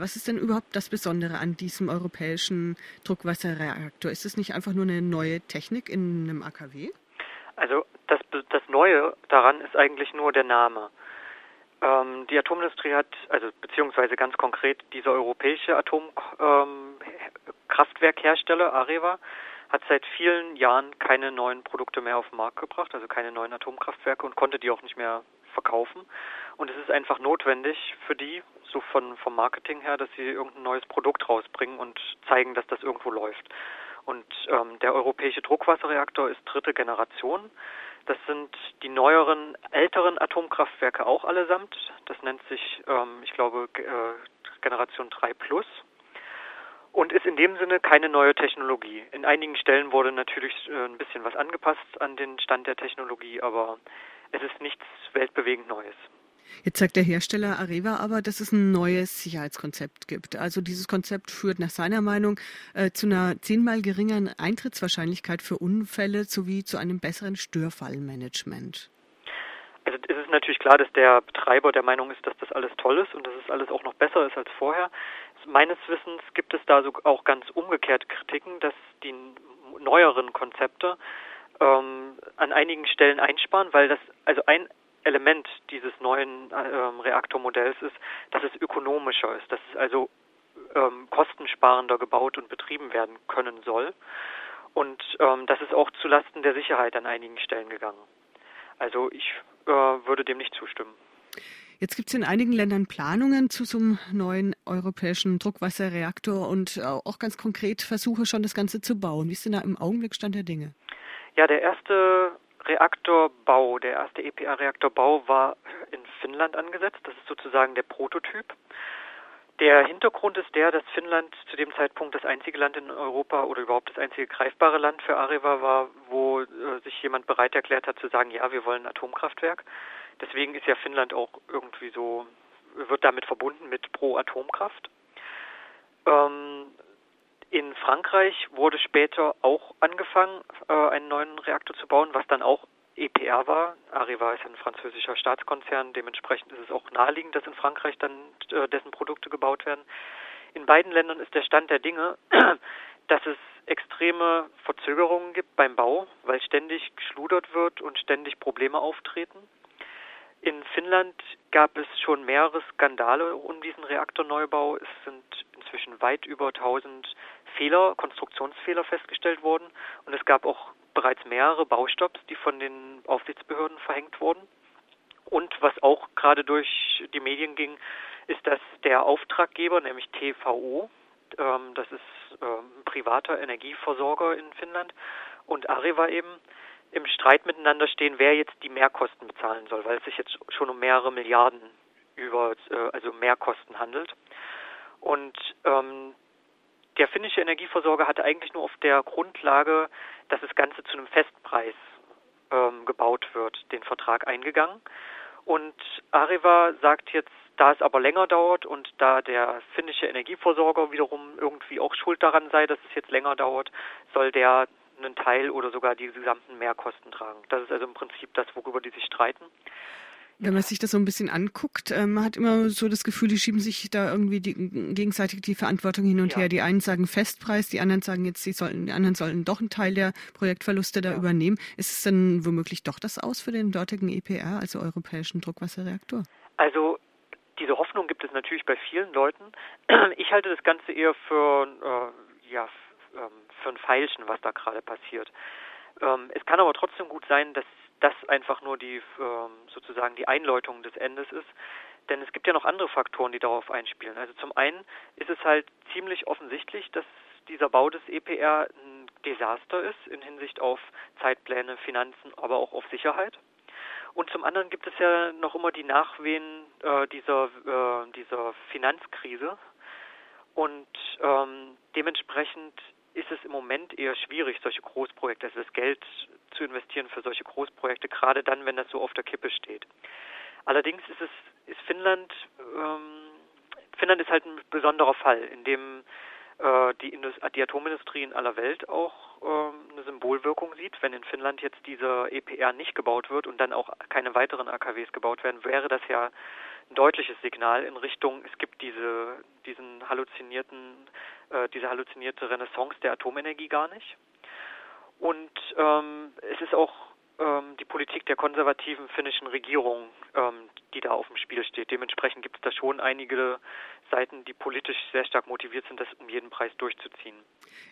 Was ist denn überhaupt das Besondere an diesem europäischen Druckwasserreaktor? Ist es nicht einfach nur eine neue Technik in einem AKW? Also das, das Neue daran ist eigentlich nur der Name. Ähm, die Atomindustrie hat, also beziehungsweise ganz konkret dieser europäische Atomkraftwerkhersteller ähm, Areva, hat seit vielen Jahren keine neuen Produkte mehr auf den Markt gebracht, also keine neuen Atomkraftwerke und konnte die auch nicht mehr verkaufen. Und es ist einfach notwendig für die, so von, vom Marketing her, dass sie irgendein neues Produkt rausbringen und zeigen, dass das irgendwo läuft. Und ähm, der europäische Druckwasserreaktor ist dritte Generation. Das sind die neueren, älteren Atomkraftwerke auch allesamt. Das nennt sich, ähm, ich glaube, äh, Generation 3 Plus und ist in dem Sinne keine neue Technologie. In einigen Stellen wurde natürlich äh, ein bisschen was angepasst an den Stand der Technologie, aber es ist nichts weltbewegend Neues. Jetzt sagt der Hersteller Areva aber, dass es ein neues Sicherheitskonzept gibt. Also dieses Konzept führt nach seiner Meinung äh, zu einer zehnmal geringeren Eintrittswahrscheinlichkeit für Unfälle sowie zu einem besseren Störfallmanagement. Also es ist natürlich klar, dass der Betreiber der Meinung ist, dass das alles toll ist und dass es alles auch noch besser ist als vorher. Meines Wissens gibt es da so auch ganz umgekehrt Kritiken, dass die neueren Konzepte ähm, an einigen Stellen einsparen, weil das also ein Element dieses neuen ähm, Reaktormodells ist, dass es ökonomischer ist, dass es also ähm, kostensparender gebaut und betrieben werden können soll. Und ähm, das ist auch zulasten der Sicherheit an einigen Stellen gegangen. Also ich äh, würde dem nicht zustimmen. Jetzt gibt es in einigen Ländern Planungen zu so einem neuen europäischen Druckwasserreaktor und auch ganz konkret Versuche schon, das Ganze zu bauen. Wie ist denn da im Augenblick Stand der Dinge? Ja, der erste Reaktorbau, der erste EPA-Reaktorbau war in Finnland angesetzt. Das ist sozusagen der Prototyp. Der Hintergrund ist der, dass Finnland zu dem Zeitpunkt das einzige Land in Europa oder überhaupt das einzige greifbare Land für Areva war, wo äh, sich jemand bereit erklärt hat zu sagen, ja, wir wollen ein Atomkraftwerk. Deswegen ist ja Finnland auch irgendwie so, wird damit verbunden mit Pro-Atomkraft. Ähm, in Frankreich wurde später auch angefangen, äh, einen neuen Reaktor zu bauen, was dann auch EPR war. Areva ist ein französischer Staatskonzern, dementsprechend ist es auch naheliegend, dass in Frankreich dann äh, dessen Produkte gebaut werden. In beiden Ländern ist der Stand der Dinge, dass es extreme Verzögerungen gibt beim Bau, weil ständig geschludert wird und ständig Probleme auftreten. In Finnland gab es schon mehrere Skandale um diesen Reaktorneubau. Es sind inzwischen weit über 1000 Fehler, Konstruktionsfehler festgestellt worden und es gab auch bereits mehrere Baustopps, die von den Aufsichtsbehörden verhängt wurden. Und was auch gerade durch die Medien ging, ist, dass der Auftraggeber, nämlich TVO, ähm, das ist ähm, ein privater Energieversorger in Finnland, und Areva eben, im Streit miteinander stehen, wer jetzt die Mehrkosten bezahlen soll, weil es sich jetzt schon um mehrere Milliarden über, äh, also Mehrkosten handelt. Und ähm, der finnische Energieversorger hatte eigentlich nur auf der Grundlage, dass das Ganze zu einem Festpreis ähm, gebaut wird, den Vertrag eingegangen. Und Areva sagt jetzt, da es aber länger dauert und da der finnische Energieversorger wiederum irgendwie auch schuld daran sei, dass es jetzt länger dauert, soll der einen Teil oder sogar die gesamten Mehrkosten tragen. Das ist also im Prinzip das, worüber die sich streiten. Wenn man sich das so ein bisschen anguckt, äh, man hat immer so das Gefühl, die schieben sich da irgendwie die, gegenseitig die Verantwortung hin und ja. her. Die einen sagen Festpreis, die anderen sagen jetzt, die, sollen, die anderen sollen doch einen Teil der Projektverluste da ja. übernehmen. Ist es dann womöglich doch das aus für den dortigen EPR, also Europäischen Druckwasserreaktor? Also diese Hoffnung gibt es natürlich bei vielen Leuten. Ich halte das Ganze eher für, äh, ja, ähm, für ein Feilschen, was da gerade passiert. Ähm, es kann aber trotzdem gut sein, dass das einfach nur die ähm, sozusagen die Einläutung des Endes ist. Denn es gibt ja noch andere Faktoren, die darauf einspielen. Also zum einen ist es halt ziemlich offensichtlich, dass dieser Bau des EPR ein Desaster ist in Hinsicht auf Zeitpläne, Finanzen, aber auch auf Sicherheit. Und zum anderen gibt es ja noch immer die Nachwehen äh, dieser, äh, dieser Finanzkrise. Und ähm, dementsprechend ist es im Moment eher schwierig, solche Großprojekte, also das Geld zu investieren für solche Großprojekte, gerade dann, wenn das so auf der Kippe steht. Allerdings ist es, ist Finnland, ähm, Finnland ist halt ein besonderer Fall, in dem äh, die, die Atomindustrie in aller Welt auch ähm, eine Symbolwirkung sieht. Wenn in Finnland jetzt dieser EPR nicht gebaut wird und dann auch keine weiteren AKWs gebaut werden, wäre das ja ein deutliches Signal in Richtung, es gibt diese, diesen halluzinierten, äh, diese halluzinierte Renaissance der Atomenergie gar nicht. Und ähm, es ist auch ähm, die Politik der konservativen finnischen Regierung, ähm, die da auf dem Spiel steht. Dementsprechend gibt es da schon einige Seiten, die politisch sehr stark motiviert sind, das um jeden Preis durchzuziehen.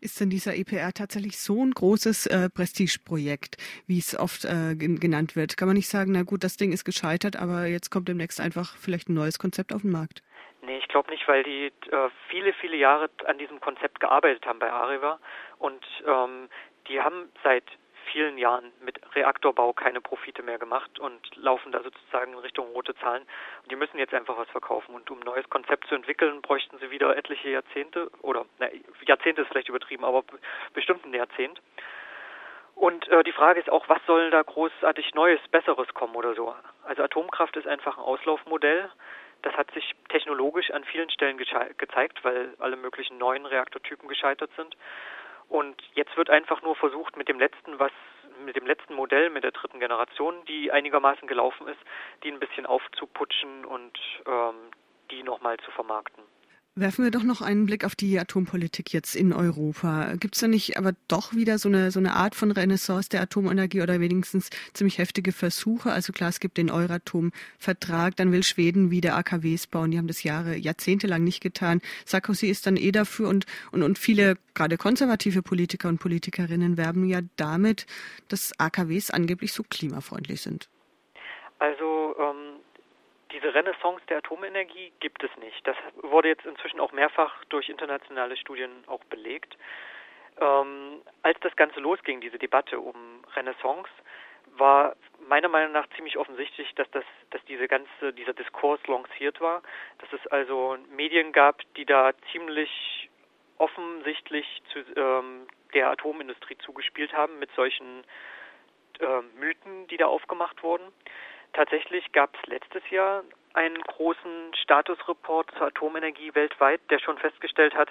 Ist denn dieser EPR tatsächlich so ein großes äh, Prestigeprojekt, wie es oft äh, genannt wird? Kann man nicht sagen, na gut, das Ding ist gescheitert, aber jetzt kommt demnächst einfach vielleicht ein neues Konzept auf den Markt? Nee, ich glaube nicht, weil die äh, viele, viele Jahre an diesem Konzept gearbeitet haben bei Areva und ähm, die haben seit vielen Jahren mit Reaktorbau keine Profite mehr gemacht und laufen da sozusagen in Richtung rote Zahlen. Und die müssen jetzt einfach was verkaufen. Und um ein neues Konzept zu entwickeln, bräuchten sie wieder etliche Jahrzehnte oder na, Jahrzehnte ist vielleicht übertrieben, aber bestimmt ein Jahrzehnt. Und äh, die Frage ist auch, was soll da großartig Neues, Besseres kommen oder so? Also Atomkraft ist einfach ein Auslaufmodell. Das hat sich technologisch an vielen Stellen gezeigt, weil alle möglichen neuen Reaktortypen gescheitert sind. Und jetzt wird einfach nur versucht, mit dem letzten, was mit dem letzten Modell, mit der dritten Generation, die einigermaßen gelaufen ist, die ein bisschen aufzuputschen und ähm, die nochmal zu vermarkten. Werfen wir doch noch einen Blick auf die Atompolitik jetzt in Europa. Gibt es da nicht aber doch wieder so eine, so eine Art von Renaissance der Atomenergie oder wenigstens ziemlich heftige Versuche? Also klar, es gibt den Euratom-Vertrag, dann will Schweden wieder AKWs bauen. Die haben das Jahre, jahrzehntelang nicht getan. Sarkozy ist dann eh dafür und, und, und viele, gerade konservative Politiker und Politikerinnen werben ja damit, dass AKWs angeblich so klimafreundlich sind. Also diese Renaissance der Atomenergie gibt es nicht. Das wurde jetzt inzwischen auch mehrfach durch internationale Studien auch belegt. Ähm, als das Ganze losging, diese Debatte um Renaissance, war meiner Meinung nach ziemlich offensichtlich, dass das, dass diese ganze, dieser Diskurs lanciert war, dass es also Medien gab, die da ziemlich offensichtlich zu ähm, der Atomindustrie zugespielt haben mit solchen äh, Mythen, die da aufgemacht wurden. Tatsächlich gab es letztes Jahr einen großen Statusreport zur Atomenergie weltweit, der schon festgestellt hat,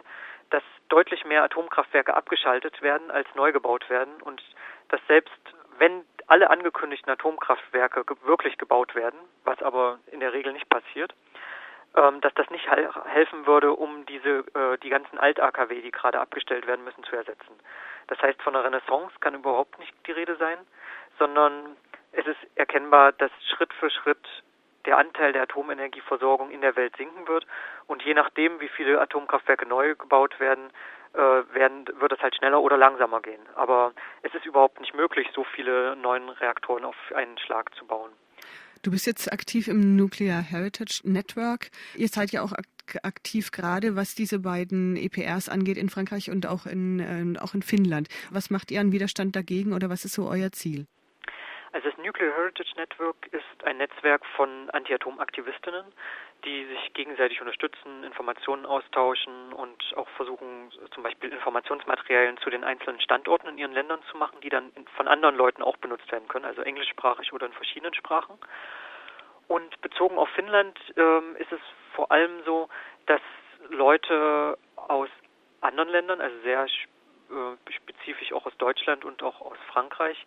dass deutlich mehr Atomkraftwerke abgeschaltet werden, als neu gebaut werden und dass selbst wenn alle angekündigten Atomkraftwerke wirklich gebaut werden, was aber in der Regel nicht passiert, ähm, dass das nicht helfen würde, um diese äh, die ganzen Alt-AKW, die gerade abgestellt werden müssen, zu ersetzen. Das heißt, von einer Renaissance kann überhaupt nicht die Rede sein, sondern es ist erkennbar, dass Schritt für Schritt der Anteil der Atomenergieversorgung in der Welt sinken wird und je nachdem, wie viele Atomkraftwerke neu gebaut werden, äh, werden wird es halt schneller oder langsamer gehen. Aber es ist überhaupt nicht möglich, so viele neuen Reaktoren auf einen Schlag zu bauen. Du bist jetzt aktiv im Nuclear Heritage Network. Ihr seid ja auch aktiv gerade, was diese beiden EPRs angeht in Frankreich und auch in, äh, auch in Finnland. Was macht ihr an Widerstand dagegen oder was ist so euer Ziel? Also das Nuclear Heritage Network ist ein Netzwerk von Anti-Atom-Aktivistinnen, die sich gegenseitig unterstützen, Informationen austauschen und auch versuchen, zum Beispiel Informationsmaterialien zu den einzelnen Standorten in ihren Ländern zu machen, die dann von anderen Leuten auch benutzt werden können, also englischsprachig oder in verschiedenen Sprachen. Und bezogen auf Finnland ähm, ist es vor allem so, dass Leute aus anderen Ländern, also sehr äh, spezifisch auch aus Deutschland und auch aus Frankreich,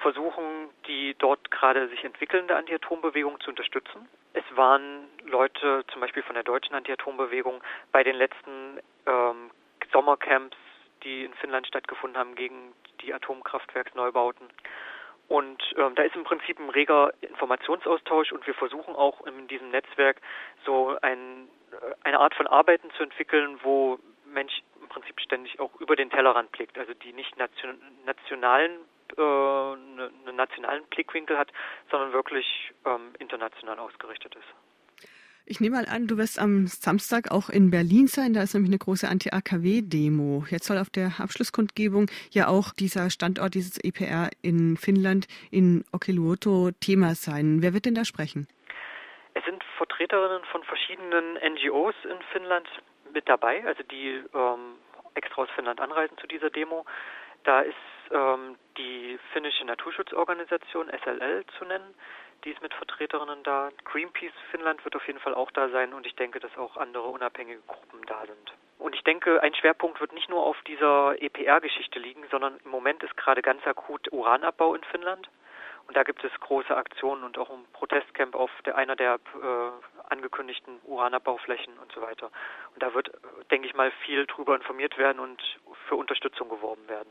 versuchen, die dort gerade sich entwickelnde Anti-Atom-Bewegung zu unterstützen. Es waren Leute, zum Beispiel von der deutschen Anti-Atom-Bewegung, bei den letzten ähm, Sommercamps, die in Finnland stattgefunden haben gegen die Atomkraftwerksneubauten. Und ähm, da ist im Prinzip ein reger Informationsaustausch und wir versuchen auch in diesem Netzwerk so ein, äh, eine Art von Arbeiten zu entwickeln, wo Mensch im Prinzip ständig auch über den Tellerrand blickt, also die nicht nation, nationalen äh, einen ne nationalen Blickwinkel hat, sondern wirklich ähm, international ausgerichtet ist. Ich nehme mal an, du wirst am Samstag auch in Berlin sein. Da ist nämlich eine große Anti-AKW-Demo. Jetzt soll auf der Abschlusskundgebung ja auch dieser Standort, dieses EPR in Finnland, in Okiluoto, Thema sein. Wer wird denn da sprechen? Es sind Vertreterinnen von verschiedenen NGOs in Finnland mit dabei, also die ähm, extra aus Finnland anreisen zu dieser Demo. Da ist ähm, die finnische Naturschutzorganisation SLL zu nennen. Die ist mit Vertreterinnen da. Greenpeace Finnland wird auf jeden Fall auch da sein und ich denke, dass auch andere unabhängige Gruppen da sind. Und ich denke, ein Schwerpunkt wird nicht nur auf dieser EPR-Geschichte liegen, sondern im Moment ist gerade ganz akut Uranabbau in Finnland. Und da gibt es große Aktionen und auch ein Protestcamp auf der, einer der äh, angekündigten Uranabbau-Flächen und so weiter. Und da wird, denke ich mal, viel drüber informiert werden und für Unterstützung geworben werden.